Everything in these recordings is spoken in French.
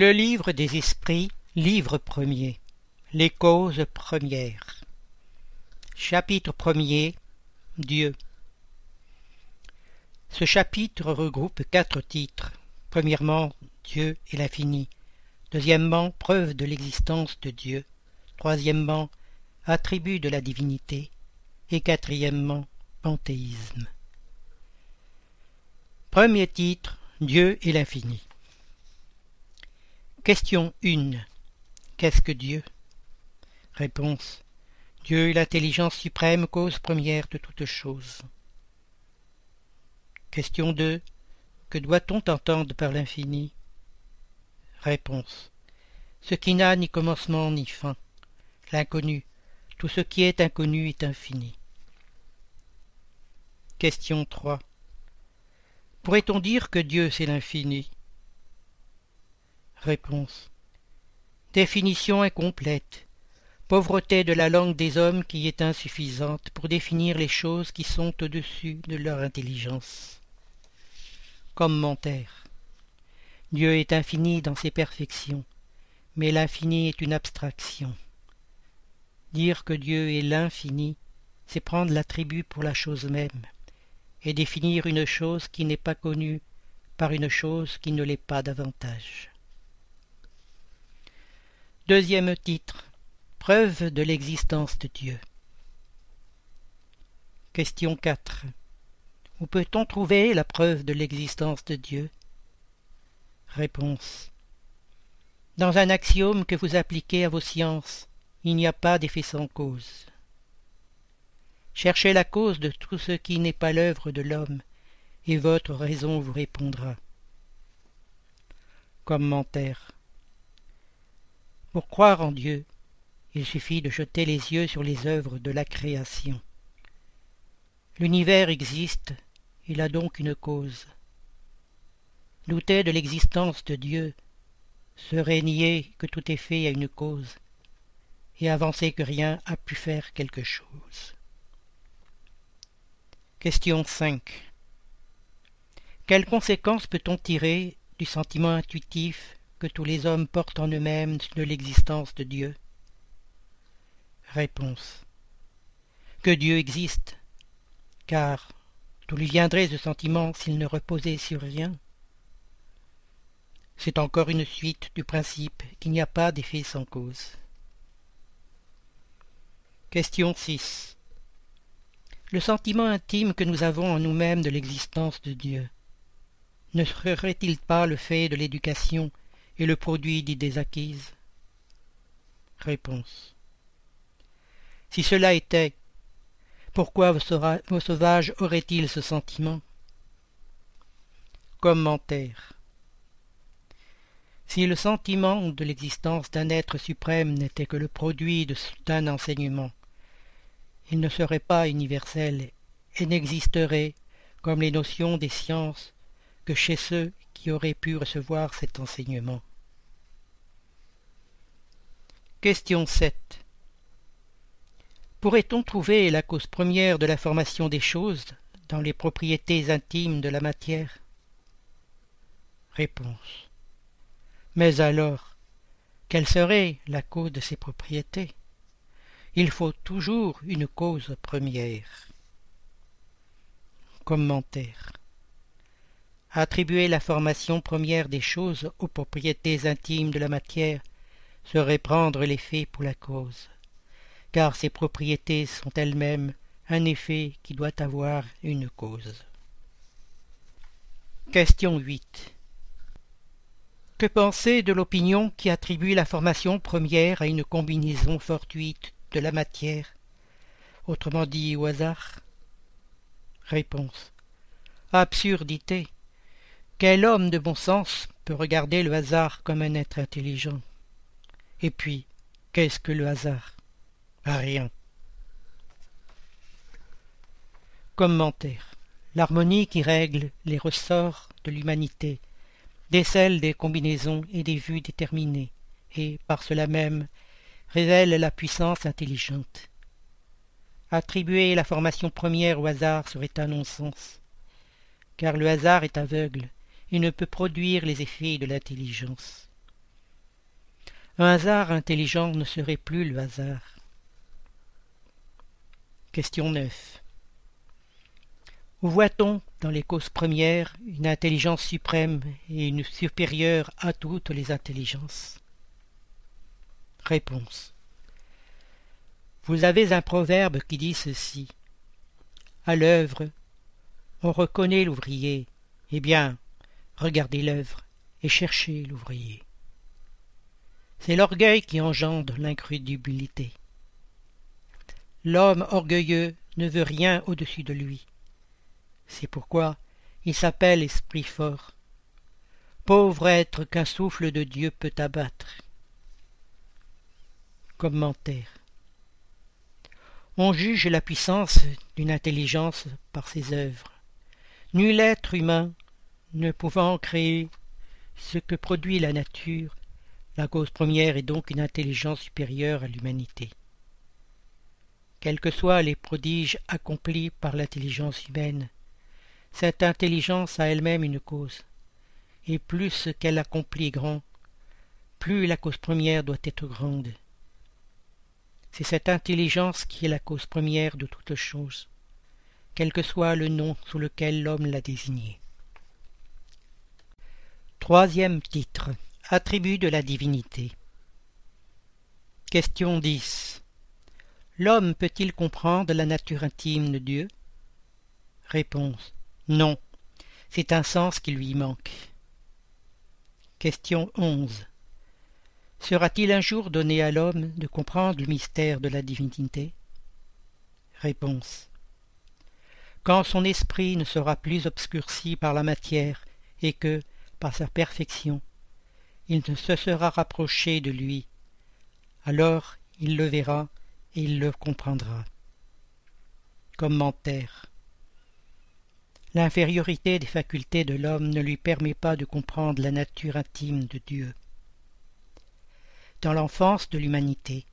Le livre des esprits, livre premier. Les causes premières. Chapitre premier. Dieu. Ce chapitre regroupe quatre titres. Premièrement, Dieu et l'infini. Deuxièmement, preuve de l'existence de Dieu. Troisièmement, attribut de la divinité. Et quatrièmement, panthéisme. Premier titre, Dieu et l'infini. Question 1. Qu'est-ce que Dieu? Réponse. Dieu est l'intelligence suprême, cause première de toute chose. Question 2. Que doit-on entendre par l'infini? Réponse. Ce qui n'a ni commencement ni fin. L'inconnu. Tout ce qui est inconnu est infini. Question 3. Pourrait-on dire que Dieu c'est l'infini? Réponse. Définition incomplète. Pauvreté de la langue des hommes qui est insuffisante pour définir les choses qui sont au-dessus de leur intelligence. Commentaire. Dieu est infini dans ses perfections, mais l'infini est une abstraction. Dire que Dieu est l'infini, c'est prendre l'attribut pour la chose même, et définir une chose qui n'est pas connue par une chose qui ne l'est pas davantage. Deuxième titre. Preuve de l'existence de Dieu. Question 4. Où peut-on trouver la preuve de l'existence de Dieu? Réponse. Dans un axiome que vous appliquez à vos sciences, il n'y a pas d'effet sans cause. Cherchez la cause de tout ce qui n'est pas l'œuvre de l'homme, et votre raison vous répondra. Commentaire. Pour croire en Dieu, il suffit de jeter les yeux sur les œuvres de la création. L'univers existe, il a donc une cause. Douter de l'existence de Dieu serait nier que tout est fait à une cause, et avancer que rien a pu faire quelque chose. Question 5. Quelles conséquences peut-on tirer du sentiment intuitif que tous les hommes portent en eux-mêmes de l'existence de Dieu Réponse. Que Dieu existe, car d'où lui viendrait ce sentiment s'il ne reposait sur rien? C'est encore une suite du principe qu'il n'y a pas d'effet sans cause. Question 6. Le sentiment intime que nous avons en nous-mêmes de l'existence de Dieu ne serait-il pas le fait de l'éducation et le produit d'idées acquises Réponse. Si cela était, pourquoi vos sauvages auraient-ils ce sentiment? Commentaire. Si le sentiment de l'existence d'un être suprême n'était que le produit d'un enseignement, il ne serait pas universel et n'existerait, comme les notions des sciences, que chez ceux qui auraient pu recevoir cet enseignement. Question 7. Pourrait-on trouver la cause première de la formation des choses dans les propriétés intimes de la matière? Réponse. Mais alors, quelle serait la cause de ces propriétés? Il faut toujours une cause première. Commentaire. Attribuer la formation première des choses aux propriétés intimes de la matière serait prendre l'effet pour la cause, car ces propriétés sont elles-mêmes un effet qui doit avoir une cause. Question 8. Que penser de l'opinion qui attribue la formation première à une combinaison fortuite de la matière, autrement dit au hasard? Réponse. Absurdité. Quel homme de bon sens peut regarder le hasard comme un être intelligent? Et puis, qu'est-ce que le hasard? Rien. Commentaire. L'harmonie qui règle les ressorts de l'humanité décèle des combinaisons et des vues déterminées, et, par cela même, révèle la puissance intelligente. Attribuer la formation première au hasard serait un non-sens, car le hasard est aveugle et ne peut produire les effets de l'intelligence. Un hasard intelligent ne serait plus le hasard. Question 9. Où voit-on dans les causes premières une intelligence suprême et une supérieure à toutes les intelligences? Réponse. Vous avez un proverbe qui dit ceci. À l'œuvre, on reconnaît l'ouvrier. Eh bien, regardez l'œuvre et cherchez l'ouvrier. C'est l'orgueil qui engendre l'incrédulité. L'homme orgueilleux ne veut rien au-dessus de lui. C'est pourquoi il s'appelle esprit fort. Pauvre être qu'un souffle de Dieu peut abattre. Commentaire. On juge la puissance d'une intelligence par ses œuvres. Nul être humain ne pouvant créer ce que produit la nature, la cause première est donc une intelligence supérieure à l'humanité. Quels que soient les prodiges accomplis par l'intelligence humaine, cette intelligence a elle-même une cause, et plus ce qu'elle accomplit est grand, plus la cause première doit être grande. C'est cette intelligence qui est la cause première de toute chose, quel que soit le nom sous lequel l'homme l'a désignée. Troisième titre. Attribut de la divinité. Question 10. L'homme peut-il comprendre la nature intime de Dieu? Réponse. Non. C'est un sens qui lui manque. Question 11. Sera-t-il un jour donné à l'homme de comprendre le mystère de la divinité? Réponse. Quand son esprit ne sera plus obscurci par la matière et que, par sa perfection, il ne se sera rapproché de lui, alors il le verra et il le comprendra. Commentaire. L'infériorité des facultés de l'homme ne lui permet pas de comprendre la nature intime de Dieu dans l'enfance de l'humanité.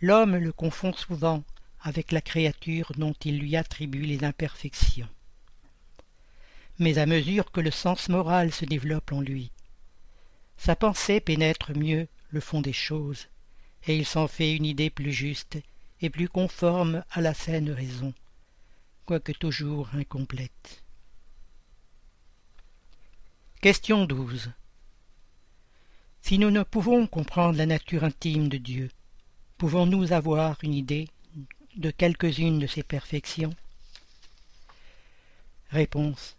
L'homme le confond souvent avec la créature dont il lui attribue les imperfections. Mais à mesure que le sens moral se développe en lui, sa pensée pénètre mieux le fond des choses, et il s'en fait une idée plus juste et plus conforme à la saine raison, quoique toujours incomplète. Question 12. Si nous ne pouvons comprendre la nature intime de Dieu, pouvons-nous avoir une idée de quelques-unes de ses perfections? Réponse.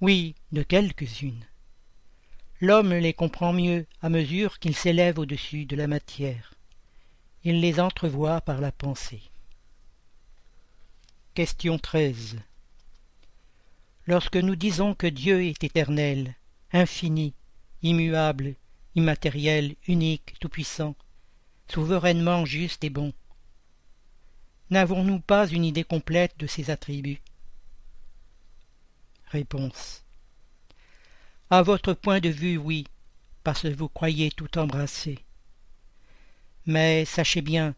Oui, de quelques-unes. L'homme les comprend mieux à mesure qu'il s'élève au-dessus de la matière. Il les entrevoit par la pensée. Question 13. Lorsque nous disons que Dieu est éternel, infini, immuable immatériel, unique, tout-puissant, souverainement juste et bon. N'avons-nous pas une idée complète de ses attributs? Réponse. À votre point de vue, oui, parce que vous croyez tout embrasser. Mais sachez bien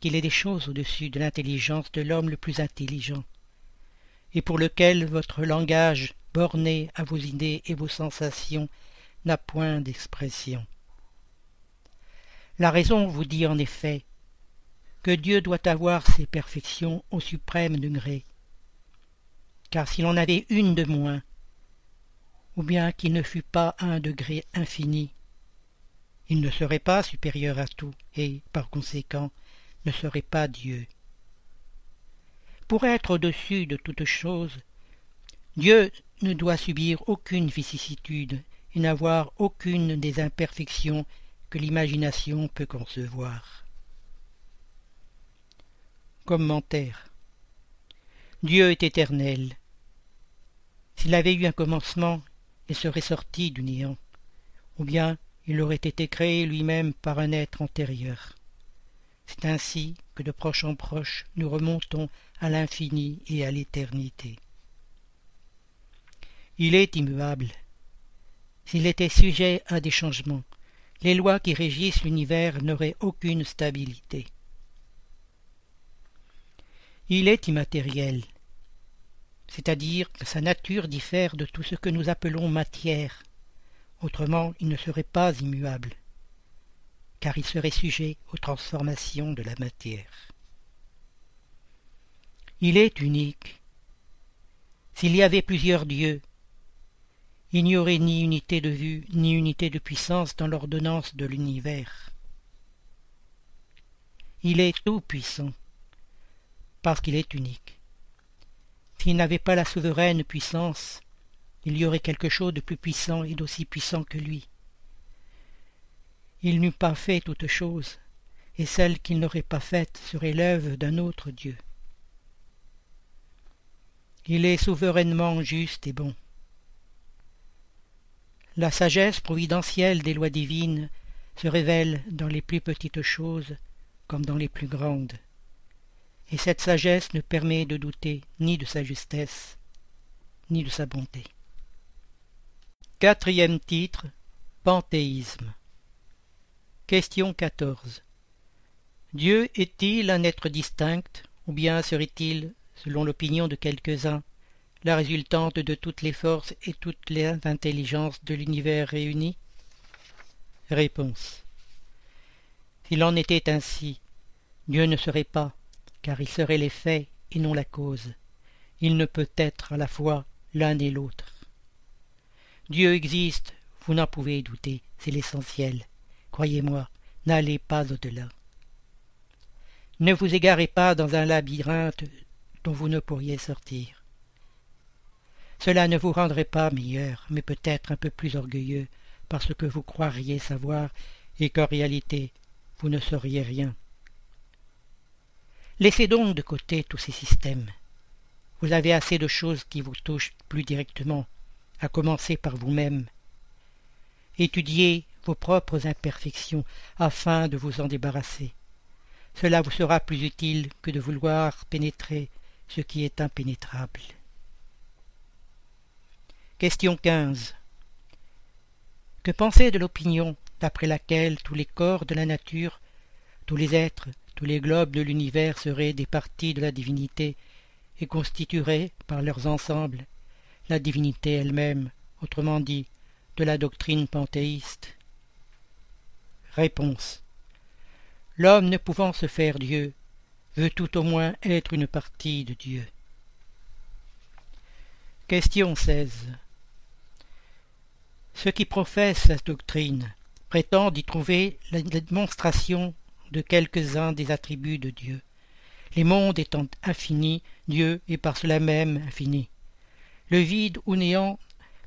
qu'il est des choses au-dessus de l'intelligence de l'homme le plus intelligent, et pour lequel votre langage, borné à vos idées et vos sensations, n'a point d'expression. La raison vous dit en effet que Dieu doit avoir ses perfections au suprême degré, car s'il en avait une de moins, ou bien qu'il ne fût pas un degré infini, il ne serait pas supérieur à tout et, par conséquent, ne serait pas Dieu. Pour être au-dessus de toute chose, Dieu ne doit subir aucune vicissitude et n'avoir aucune des imperfections que l'imagination peut concevoir. Commentaire Dieu est éternel. S'il avait eu un commencement, il serait sorti du néant, ou bien il aurait été créé lui-même par un être antérieur. C'est ainsi que de proche en proche nous remontons à l'infini et à l'éternité. Il est immuable, s'il était sujet à des changements, les lois qui régissent l'univers n'auraient aucune stabilité. Il est immatériel, c'est-à-dire que sa nature diffère de tout ce que nous appelons matière, autrement il ne serait pas immuable. car il serait sujet aux transformations de la matière. Il est unique. S'il y avait plusieurs dieux, il n'y aurait ni unité de vue, ni unité de puissance dans l'ordonnance de l'univers. Il est tout-puissant, parce qu'il est unique. S'il n'avait pas la souveraine puissance, il y aurait quelque chose de plus puissant et d'aussi puissant que lui. Il n'eût pas fait toute chose, et celle qu'il n'aurait pas faite serait l'œuvre d'un autre Dieu. Il est souverainement juste et bon. La sagesse providentielle des lois divines se révèle dans les plus petites choses comme dans les plus grandes, et cette sagesse ne permet de douter ni de sa justesse, ni de sa bonté. Quatrième titre Panthéisme. Question 14. Dieu est-il un être distinct, ou bien serait-il, selon l'opinion de quelques-uns, la résultante de toutes les forces et toutes les intelligences de l'univers réunies Réponse. S'il en était ainsi, Dieu ne serait pas, car il serait l'effet et non la cause. Il ne peut être à la fois l'un et l'autre. Dieu existe, vous n'en pouvez douter, c'est l'essentiel. Croyez-moi, n'allez pas au-delà. Ne vous égarez pas dans un labyrinthe dont vous ne pourriez sortir. Cela ne vous rendrait pas meilleur, mais peut-être un peu plus orgueilleux, parce que vous croiriez savoir et qu'en réalité vous ne sauriez rien. Laissez donc de côté tous ces systèmes. Vous avez assez de choses qui vous touchent plus directement, à commencer par vous-même. Étudiez vos propres imperfections afin de vous en débarrasser. Cela vous sera plus utile que de vouloir pénétrer ce qui est impénétrable. Question 15. Que penser de l'opinion d'après laquelle tous les corps de la nature, tous les êtres, les globes de l'univers seraient des parties de la divinité et constitueraient, par leurs ensembles, la divinité elle-même, autrement dit, de la doctrine panthéiste Réponse. L'homme ne pouvant se faire Dieu veut tout au moins être une partie de Dieu. Question 16. Ceux qui professent cette doctrine prétendent y trouver la démonstration de quelques-uns des attributs de Dieu. Les mondes étant infinis, Dieu est par cela même infini. Le vide ou néant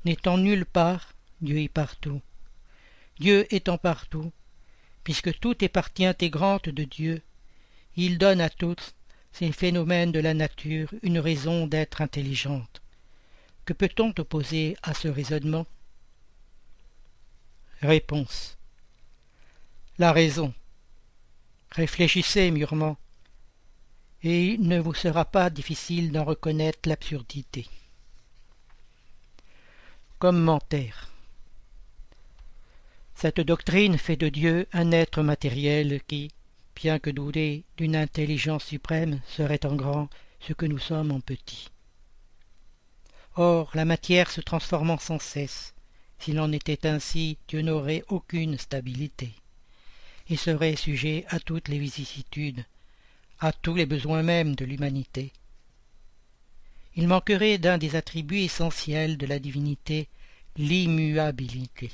n'étant nulle part, Dieu est partout. Dieu étant partout, puisque tout est partie intégrante de Dieu, il donne à tous ces phénomènes de la nature une raison d'être intelligente. Que peut-on opposer à ce raisonnement? Réponse. La raison. Réfléchissez mûrement, et il ne vous sera pas difficile d'en reconnaître l'absurdité. Commentaire. Cette doctrine fait de Dieu un être matériel qui, bien que doué d'une intelligence suprême, serait en grand ce que nous sommes en petit. Or, la matière se transformant sans cesse, s'il en était ainsi, Dieu n'aurait aucune stabilité, et serait sujet à toutes les vicissitudes, à tous les besoins mêmes de l'humanité. Il manquerait d'un des attributs essentiels de la divinité, l'immuabilité.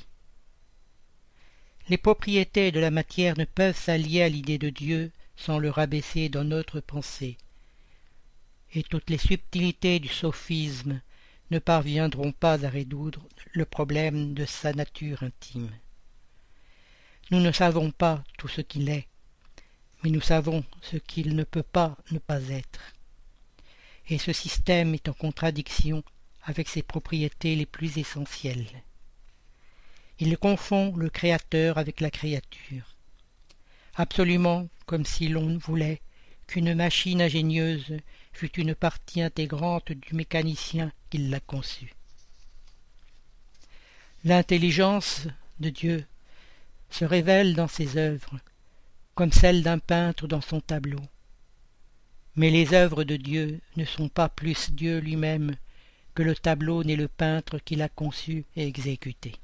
Les propriétés de la matière ne peuvent s'allier à l'idée de Dieu sans le rabaisser dans notre pensée, et toutes les subtilités du sophisme ne parviendront pas à résoudre le problème de sa nature intime. Nous ne savons pas tout ce qu'il est, mais nous savons ce qu'il ne peut pas ne pas être. Et ce système est en contradiction avec ses propriétés les plus essentielles. Il confond le Créateur avec la créature, absolument comme si l'on voulait qu'une machine ingénieuse fût une partie intégrante du mécanicien qui l'a conçue. L'intelligence de Dieu se révèle dans ses œuvres, comme celle d'un peintre dans son tableau. Mais les œuvres de Dieu ne sont pas plus Dieu lui-même que le tableau n'est le peintre qui l'a conçu et exécuté.